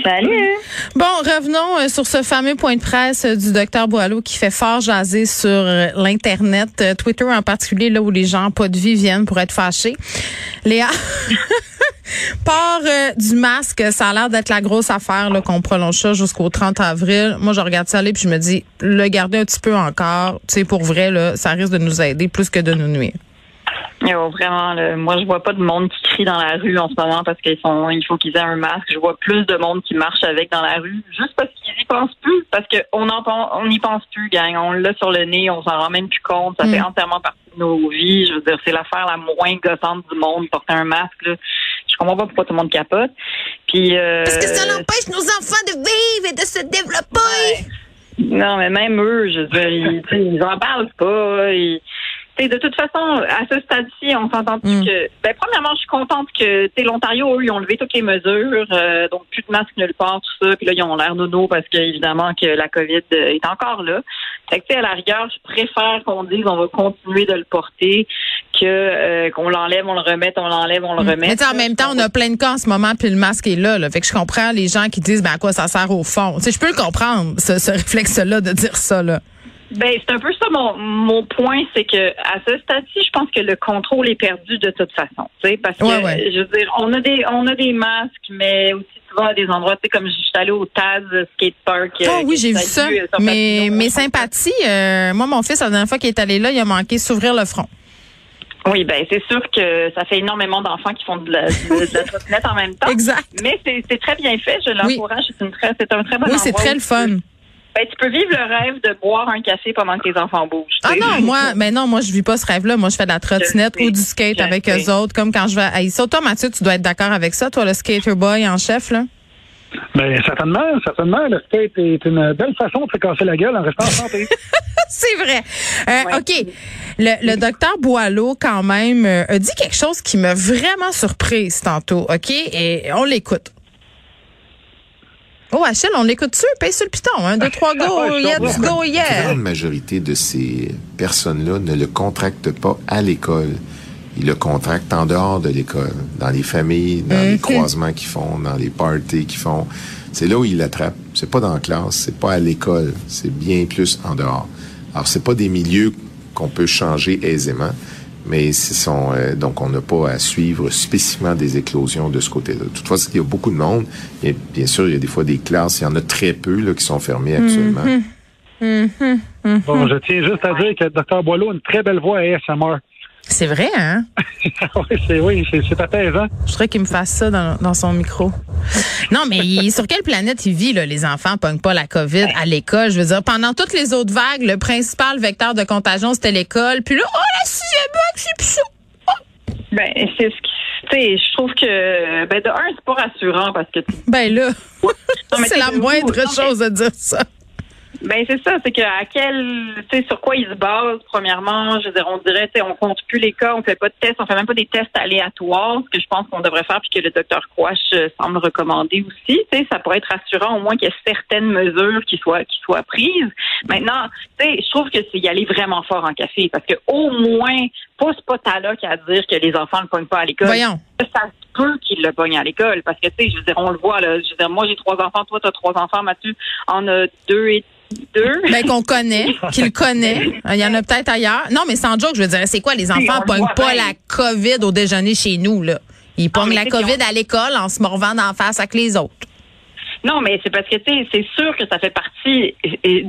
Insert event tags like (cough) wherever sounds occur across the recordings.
Salut. Bon, revenons euh, sur ce fameux point de presse euh, du docteur Boileau qui fait fort jaser sur euh, l'Internet, Twitter en particulier, là où les gens pas de vie viennent pour être fâchés. Léa, (laughs) part du masque, ça a l'air d'être la grosse affaire qu'on prolonge ça jusqu'au 30 avril. Moi, je regarde ça aller puis je me dis, le garder un petit peu encore, tu sais, pour vrai, là, ça risque de nous aider plus que de nous nuire. Yo, vraiment, là, moi, je vois pas de monde qui crie dans la rue en ce moment parce qu'ils sont, il faut qu'ils aient un masque. Je vois plus de monde qui marche avec dans la rue juste parce qu'ils y pensent plus, parce qu'on en pen- on n'y pense plus, gang. On l'a sur le nez, on s'en rend même plus compte. Ça Mm. fait entièrement partie de nos vies. Je veux dire, c'est l'affaire la moins gossante du monde, porter un masque. Là. Je comprends pas pourquoi tout le monde capote. Puis, euh, empêche nos enfants de vivre et de se développer. Non, mais même eux, je veux dire, ils, ils en parlent pas. Ils, de toute façon, à ce stade-ci, on s'entend plus Mm. que. Ben, premièrement, je suis contente que, l'Ontario, eux, ils ont levé toutes les mesures, euh, donc plus de masques nulle part, tout ça. Puis là, ils ont l'air nono parce que évidemment que la COVID euh, est encore là. Fait que, tu sais, à la rigueur, je préfère qu'on dise on va continuer de le porter que euh, qu'on l'enlève, on le remette, on l'enlève, on le remet. Mm. Mais en même temps, on a plein de cas en ce moment, puis le masque est là, là. Fait que je comprends les gens qui disent, ben à quoi ça sert au fond? Tu sais, je peux le comprendre, ce, ce réflexe-là de dire ça, là. Ben, c'est un peu ça mon, mon point, c'est que à ce stade-ci, je pense que le contrôle est perdu de toute façon. Parce que Ouais, ouais. je veux dire, on a des on a des masques, mais aussi souvent à des endroits, tu sais, comme je suis allée au Taz Skate Park. Ah euh, oui, j'ai vu ça. Mais mes sympathies, euh, moi, mon fils, la dernière fois qu'il est allé là, il a manqué s'ouvrir le front. Oui, ben c'est sûr que ça fait énormément d'enfants qui font de la, de, la (laughs) trottinette en même temps. Exact. Mais c'est très bien fait, je l'encourage. C'est une très c'est un très bon Oui, c'est très le fun. Ben, tu peux vivre le rêve de boire un café pendant que tes enfants bougent. Ah non, moi, mais non, moi, je vis pas ce rêve-là. Moi, je fais de la trottinette ou du skate je avec sais. eux autres, comme quand je vais à ça. Toi, Mathieu, tu dois être d'accord avec ça, toi, le skater boy en chef, là? Ben, certainement, certainement. Le skate est une belle façon de se casser la gueule en restant en santé. (laughs) C'est vrai. Euh, Ouais. OK. Le, le docteur Boileau, quand même, euh, a dit quelque chose qui m'a vraiment surprise tantôt, OK? Et on l'écoute. Oh, Achille, on l'écoute-tu? Paye sur le piton. Un, deux, trois, go, (laughs) yeah, let's go, La yeah. grande majorité de ces personnes-là ne le contractent pas à l'école. Ils le contractent en dehors de l'école, dans les familles, dans les croisements qu'ils font, dans les parties qu'ils font. C'est là où ils l'attrapent. C'est pas dans la classe, c'est pas à l'école, c'est bien plus en dehors. Alors c'est pas des milieux qu'on peut changer aisément, mais ce sont euh, donc on n'a pas à suivre spécifiquement des éclosions de ce côté-là. Toutefois, il y a beaucoup de monde. Et bien sûr, il y a des fois des classes, il y en a très peu là, qui sont fermées actuellement. bon, je tiens juste à dire que le docteur Boileau a une très belle voix ASMR. C'est vrai, hein? (laughs) oui, c'est oui, c'est c'est apaisant. Je voudrais qu'il me fasse ça dans, dans son micro. Non, mais il- sur quelle planète il vit, là, les enfants pognent pas la COVID à l'école? Je veux dire, pendant toutes les autres vagues, le principal vecteur de contagion, c'était l'école. Puis là, oh, la sixième vague, c'est plus ça. Ben, c'est ce qui. Tu sais, je trouve que. Ben, de un, c'est pas rassurant parce que. Ben là, (laughs) c'est la moindre chose de dire ça. Ben, c'est ça. C'est que à quel. Tu sais, sur quoi ils se basent, premièrement. Je veux dire, on dirait, tu sais, on compte plus les cas, on fait pas de tests, on fait même pas des tests aléatoires, ce que je pense qu'on devrait faire, puis que le docteur Quash euh, semble recommander aussi. Tu sais, ça pourrait être rassurant, au moins qu'il y ait certaines mesures qui soient, qui soient prises. Maintenant, tu sais, je trouve que c'est y aller vraiment fort en café, parce que au moins, pas ce potin-là qui a à dire que les enfants ne pognent pas à l'école. Voyons. ça se peut qu'ils le pognent à l'école. Parce que, tu sais, je veux dire, on le voit, là. Je veux dire, moi, j'ai trois enfants, toi, t'as trois enfants, Mathieu en a deux et deux. Ben qu'on connaît, (laughs) qu'il connaît. Il y en a peut-être ailleurs. Non, mais sans joke, je veux dire, c'est quoi, les enfants le pognent pas bien. la COVID au déjeuner chez nous, là. Ils pognent la COVID à l'école en se morvant d'en face avec les autres. Non, mais c'est parce que, tu sais, c'est sûr que ça fait partie, et- et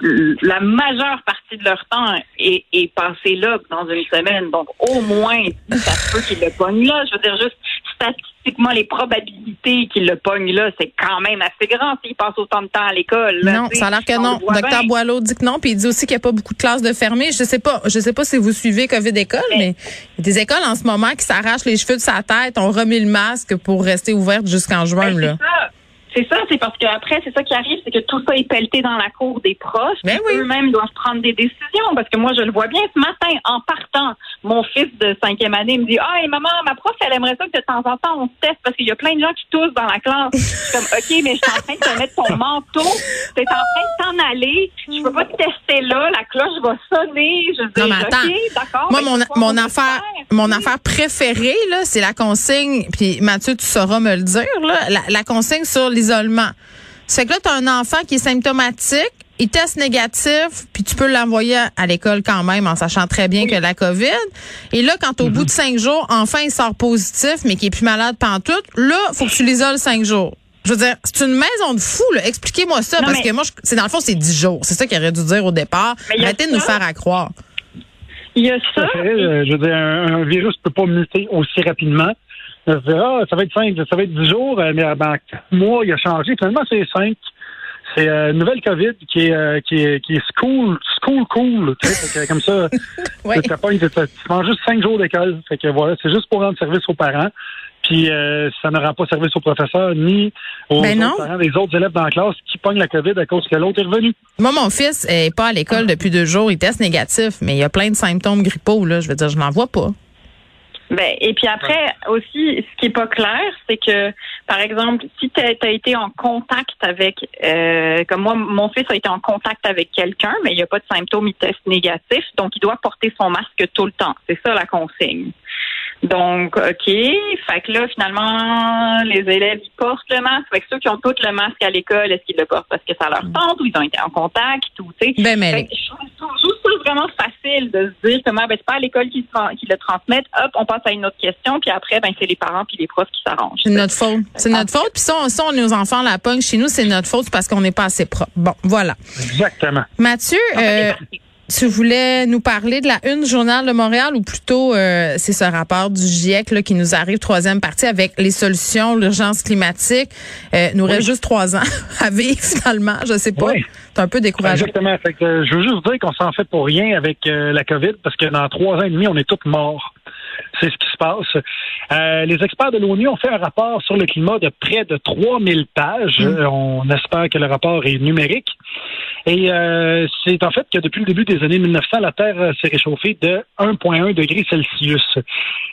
du- la majeure partie de leur temps est, est passée là dans une semaine. Donc, au moins, ça se peut qu'ils le pognent là. Je veux dire, juste statistiquement, les probabilités qu'ils le pognent là, c'est quand même assez grand s'ils passent autant de temps à l'école. là, Non, ça a l'air que On non. Docteur. Boileau dit que non, puis il dit aussi qu'il n'y a pas beaucoup de classes de fermées. Je sais pas, je sais pas si vous suivez COVID école, mais il y a des écoles en ce moment qui s'arrachent les cheveux de sa tête, ont remis le masque pour rester ouvertes jusqu'en juin, Ben, là. c'est ça. C'est ça, c'est parce qu'après, c'est ça qui arrive, c'est que tout ça est pelleté dans la cour des profs. Ben puis oui. Eux-mêmes doivent prendre des décisions. Parce que moi, je le vois bien ce matin, en partant, mon fils de cinquième année me dit Ah, et maman, ma prof, elle aimerait ça que de temps en temps, on se teste parce qu'il y a plein de gens qui toussent dans la classe. Je suis comme OK, mais je suis en train de te mettre ton manteau. Tu es en train de t'en aller. Je peux pas te tester là. La cloche va sonner. Je mais attends. OK, d'accord. Moi, mais mon, affaire, faire? mon affaire préférée, là, c'est la consigne. Puis Mathieu, tu sauras me le dire, là, la, la consigne sur l'isolement. C'est que là, tu as un enfant qui est symptomatique, il teste négatif, puis tu peux l'envoyer à l'école quand même en sachant très bien que la COVID. Et là, quand au bout de cinq jours, enfin, il sort positif, mais qu'il est plus malade pantoute, là, faut que tu l'isoles cinq jours. Je veux dire, c'est une maison de fous, là. Expliquez-moi ça, Non, parce mais- que moi, c'est dans le fond, c'est dix jours. C'est ça qu'il aurait dû dire au départ. Arrêtez de nous faire à croire. Il y a ça. fait. Euh, Je veux dire, un, un virus peut pas muter aussi rapidement. Je ah, ça va être cinq, ça va être dix jours, euh, mais euh, ben, moi, il a changé. Finalement, c'est cinq. C'est euh, une nouvelle COVID qui est, euh, qui est, qui est school, school cool. Que comme ça, (laughs) Ouais. tu manges juste cinq jours d'école. Fait que voilà, c'est juste pour rendre service aux parents. Puis euh, ça ne rend pas service aux professeurs ni aux Ben autres parents des autres élèves dans la classe qui pognent la COVID à cause que l'autre est revenu. Moi, mon fils est pas à l'école depuis deux jours. Il teste négatif, mais il y a plein de symptômes grippaux. Là. Je veux dire, je n'en vois pas. Ben, et puis après, aussi, ce qui est pas clair, c'est que, par exemple, si tu as, été en contact avec, euh, comme moi, mon fils a été en contact avec quelqu'un, mais il n'y a pas de symptômes, il teste négatif, donc il doit porter son masque tout le temps. C'est ça la consigne. Donc, OK. Fait que là, finalement, les élèves, ils portent le masque. Fait que ceux qui ont tous le masque à l'école, est-ce qu'ils le portent parce que ça leur tente ou ils ont été en contact ou, tu sais. Ben, mais Fait que je trouve- je trouve juste ça vraiment facile de se dire comment ben, c'est pas à l'école qui, le transmettent. Hop, on passe à une autre question, puis après, ben c'est les parents puis les profs qui s'arrangent. c'est notre faute. C'est notre faute. Puis ça, on, ça, on, nos enfants la pogne chez nous, c'est notre faute parce qu'on n'est pas assez propre. Bon, voilà. Exactement. Mathieu, euh, tu voulais nous parler de la une Journal de Montréal ou plutôt euh, c'est ce rapport du GIEC là, qui nous arrive, troisième partie, avec les solutions, l'urgence climatique. Euh, nous reste juste trois ans (laughs) à vivre finalement. Je sais pas. Oui. C'est un peu décourageant. Exactement. Fait que, euh, je veux juste dire qu'on s'en fait pour rien avec euh, la COVID parce que dans trois ans et demi, on est tous morts. C'est ce qui se passe. Euh, les experts de l'ONU ont fait un rapport sur le climat de près de 3000 pages. Mm. Euh, On espère que le rapport est numérique. Et euh, c'est en fait que depuis le début des années 1900, la Terre s'est réchauffée de 1,1 degré Celsius.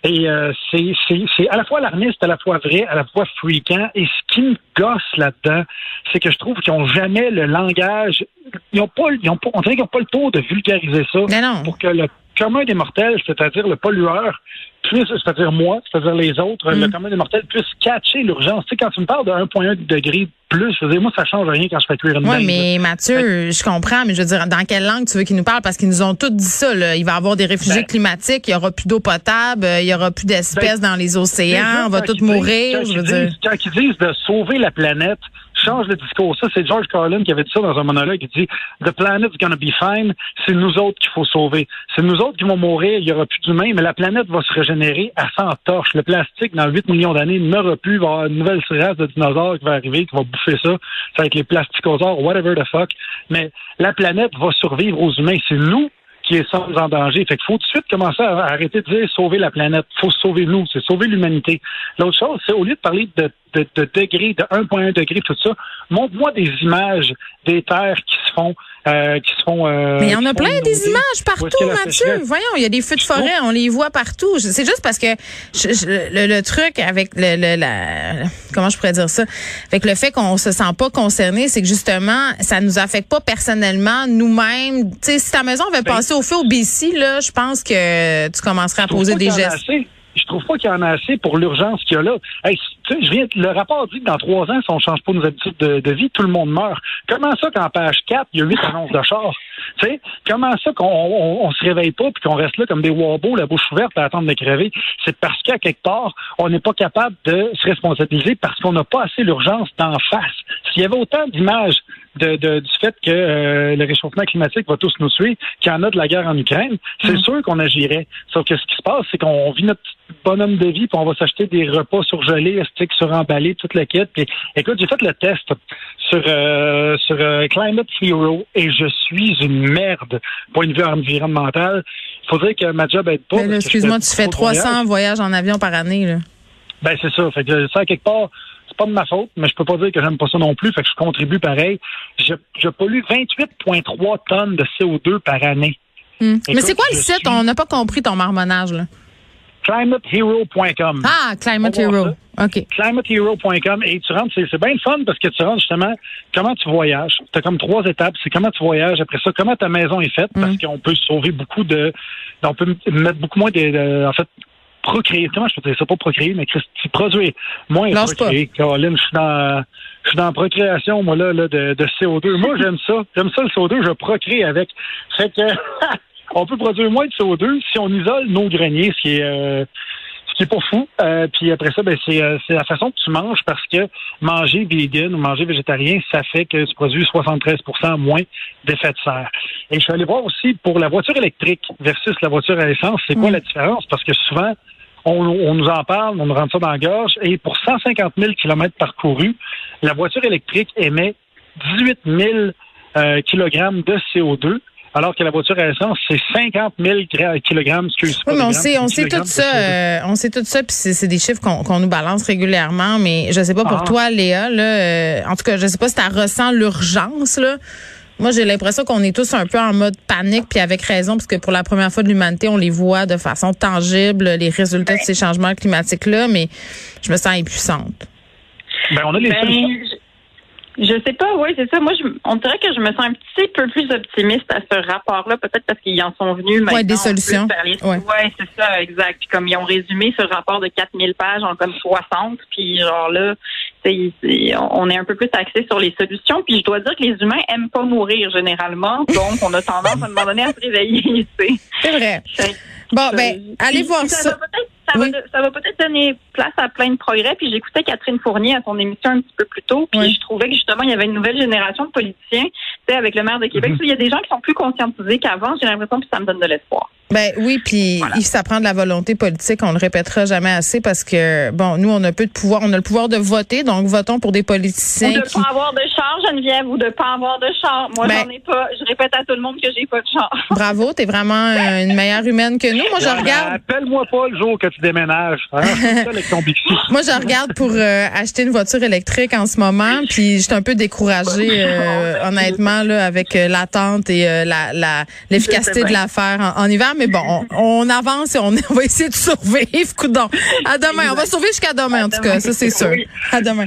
Et euh, c'est à la fois alarmiste, à la fois vrai, à la fois freakant. Et ce qui me gosse là-dedans, c'est que je trouve qu'ils n'ont jamais le langage. Ils ont pas, ils ont pas, on dirait qu'ils n'ont pas le tour de vulgariser ça non. pour que le commun des mortels, c'est-à-dire le pollueur, puisse, c'est-à-dire moi, c'est-à-dire les autres, Mm. le commun des mortels puisse catcher l'urgence. Tu sais, quand tu me parles de 1,1 degré plus, je veux dire, moi, ça change rien quand je fais cuire une Oui, mais Mathieu, je comprends, mais je veux dire, dans quelle langue tu veux qu'ils nous parlent? Parce qu'ils nous ont tous dit ça. Là. Il va y avoir des réfugiés Ben- climatiques, il y aura plus d'eau potable, euh, il y aura plus d'espèces Ben, dans les océans, on va tous disent- mourir. Je veux dire. quand ils disent de sauver la planète, change le discours. Ça, c'est George Carlin qui avait dit ça dans un monologue. Il dit The planet's gonna be fine. C'est nous autres qu'il faut sauver. C'est nous autres qui vont mourir. Il y aura plus d'humains, mais la planète va se régénérer à 100 torches. Le plastique, dans 8 millions d'années, n'aura plus. Il va y avoir une nouvelle race de dinosaures qui va arriver, qui va bouffer ça. Ça va être les plasticosaures, whatever the fuck. Mais la planète va survivre aux humains. C'est nous qui sommes en danger. Fait qu'il faut tout de suite commencer à arrêter de dire sauver la planète. faut sauver nous, c'est sauver l'humanité. L'autre chose, c'est au lieu de parler de, de, de degrés, de 1,1 degré, tout ça, montre-moi des images des terres qui se font, euh, qui se font. euh, Mais il y en a plein des images partout, Mathieu? Voyons, il y a des feux de forêt, on les voit partout. C'est juste parce que je- je- le, le truc avec le, le- la comment je pourrais dire ça, avec le fait qu'on se sent pas concerné, c'est que justement ça nous affecte pas personnellement nous-mêmes. Tu sais, si ta maison avait Ben- passé au feu au BC, là, je pense que tu commencerais à poser des gestes. assez. Je trouve pas qu'il y en a assez pour l'urgence qu'il y a là. Hey, je viens, le rapport dit que dans trois ans, si on change pas nos habitudes de, vie, tout le monde meurt. Comment ça qu'en page 4, il y a huit annonces de char? Tu sais, comment ça qu'on on, on se réveille pas puis qu'on reste là comme des wobos, la bouche ouverte à attendre de crever? C'est parce qu'à quelque part, on n'est pas capable de se responsabiliser parce qu'on n'a pas assez l'urgence d'en face. S'il y avait autant d'images de, de- du fait que euh, le réchauffement climatique va tous nous tuer, qu'il y en a de la guerre en Ukraine, c'est sûr qu'on agirait. Sauf que ce qui se passe, c'est qu'on vit notre bonhomme de vie, puis on va s'acheter des repas surgelés, stick suremballés, toute la quête. Puis, écoute, j'ai fait le test sur euh, sur euh, Climate Hero et je suis une merde, point de vue environnemental. Il dire que ma job aide pas. Excuse-moi, tu fais trop de voyages. 300 voyages en avion par année. Là. Ben c'est ça. Fait que ça, quelque part, c'est pas de ma faute, mais je peux pas dire que j'aime pas ça non plus, fait que je contribue pareil. Je, je pollue 28,3 tonnes de CO2 par année. Hmm. Mais c'est quoi le site? suis- On n'a pas compris ton marmonnage, là. ClimateHero.com. Ah, Climate Hero. OK. climatehero.com et tu rentres, c'est, c'est bien le fun parce que tu rentres justement comment tu voyages. Tu as comme trois étapes, c'est comment tu voyages, après ça, comment ta maison est faite, parce qu'on peut sauver beaucoup de. On peut mettre beaucoup moins de. de- en fait, procréer. Comment je peux dire ça? Pas procréer, mais Christy, produire moins Lâche procréer. Caroline, je suis dans. Je suis dans la procréation, moi, là, là de, de CO2. (laughs) Moi, j'aime ça. J'aime ça, le CO2. Je procrée avec. Fait que, (laughs) on peut produire moins de CO2 si on isole nos greniers, ce qui est, euh, ce qui est pas fou. Euh, puis après ça, ben, c'est, euh, c'est la façon que tu manges parce que manger vegan ou manger végétarien, ça fait que tu produis 73% moins d'effet de serre. Et je suis allé voir aussi pour la voiture électrique versus la voiture à essence, c'est quoi la différence? Parce que souvent, on, on nous en parle, on nous rentre ça dans la gorge, et pour 150 000 kilomètres parcourus, la voiture électrique émet 18 000 euh, kilogrammes de CO2, alors que la voiture à essence, c'est 50 000 gra- kilogrammes, excuse Oui, mais on sait, on sait tout ça, CO2. euh, on sait tout ça, puis c'est des chiffres qu'on qu'on nous balance régulièrement, mais je sais pas pour Ah. toi, Léa, là, euh, en tout cas, je sais pas si tu ressens l'urgence, là. Moi, j'ai l'impression qu'on est tous un peu en mode panique, puis avec raison, parce que pour la première fois de l'humanité, on les voit de façon tangible, les résultats de ces changements climatiques-là, mais je me sens impuissante. Ben, on a les Ben, solutions. je, je sais pas, oui, c'est ça. Moi, je, on dirait que je me sens un petit peu plus optimiste à ce rapport-là, peut-être parce qu'ils en sont venus maintenant. des en plus solutions. Ouais. Ouais, c'est ça, exact. Puis comme ils ont résumé ce rapport de 4000 pages en comme 60, puis genre là, on est un peu plus axé sur les solutions. Puis je dois dire que les humains aiment pas mourir généralement, donc on a tendance à un moment donné à se réveiller. (laughs) C'est vrai. Bon, ben, allez voir ça. ça. va peut-être- ça Oui. va, ça va peut-être donner place à plein de progrès. Puis j'écoutais Catherine Fournier à son émission un petit peu plus tôt. Puis Oui. je trouvais que justement, il y avait une nouvelle génération de politiciens. Tu sais, avec le maire de Québec, Mhm. il y a des gens qui sont plus conscientisés qu'avant. J'ai l'impression que ça me donne de l'espoir. Ben oui, puis il ça prend de la volonté politique, on le répétera jamais assez parce que bon, nous on a peu de pouvoir, on a le pouvoir de voter, donc votons pour des Ou politiciens de qui pas avoir de char, Geneviève, ou de pas avoir de char. Moi, Ben- j'en ai pas. Je répète à tout le monde que j'ai pas de char. (laughs) Bravo, t'es vraiment une meilleure humaine que nous. Moi je regarde Appelle-moi pas le jour que tu déménages. Hein? Avec ton (laughs) moi, je regarde pour euh, acheter une voiture électrique en ce moment, puis je suis un peu découragée, euh, (laughs) honnêtement, là, avec euh, l'attente et euh, la, la, l'efficacité de l'affaire en, en hiver. Mais bon, on, on avance et on, (laughs) on va essayer de survivre. Coudon. À demain. On va survivre jusqu'à demain, en tout cas. Ça, c'est sûr. À demain.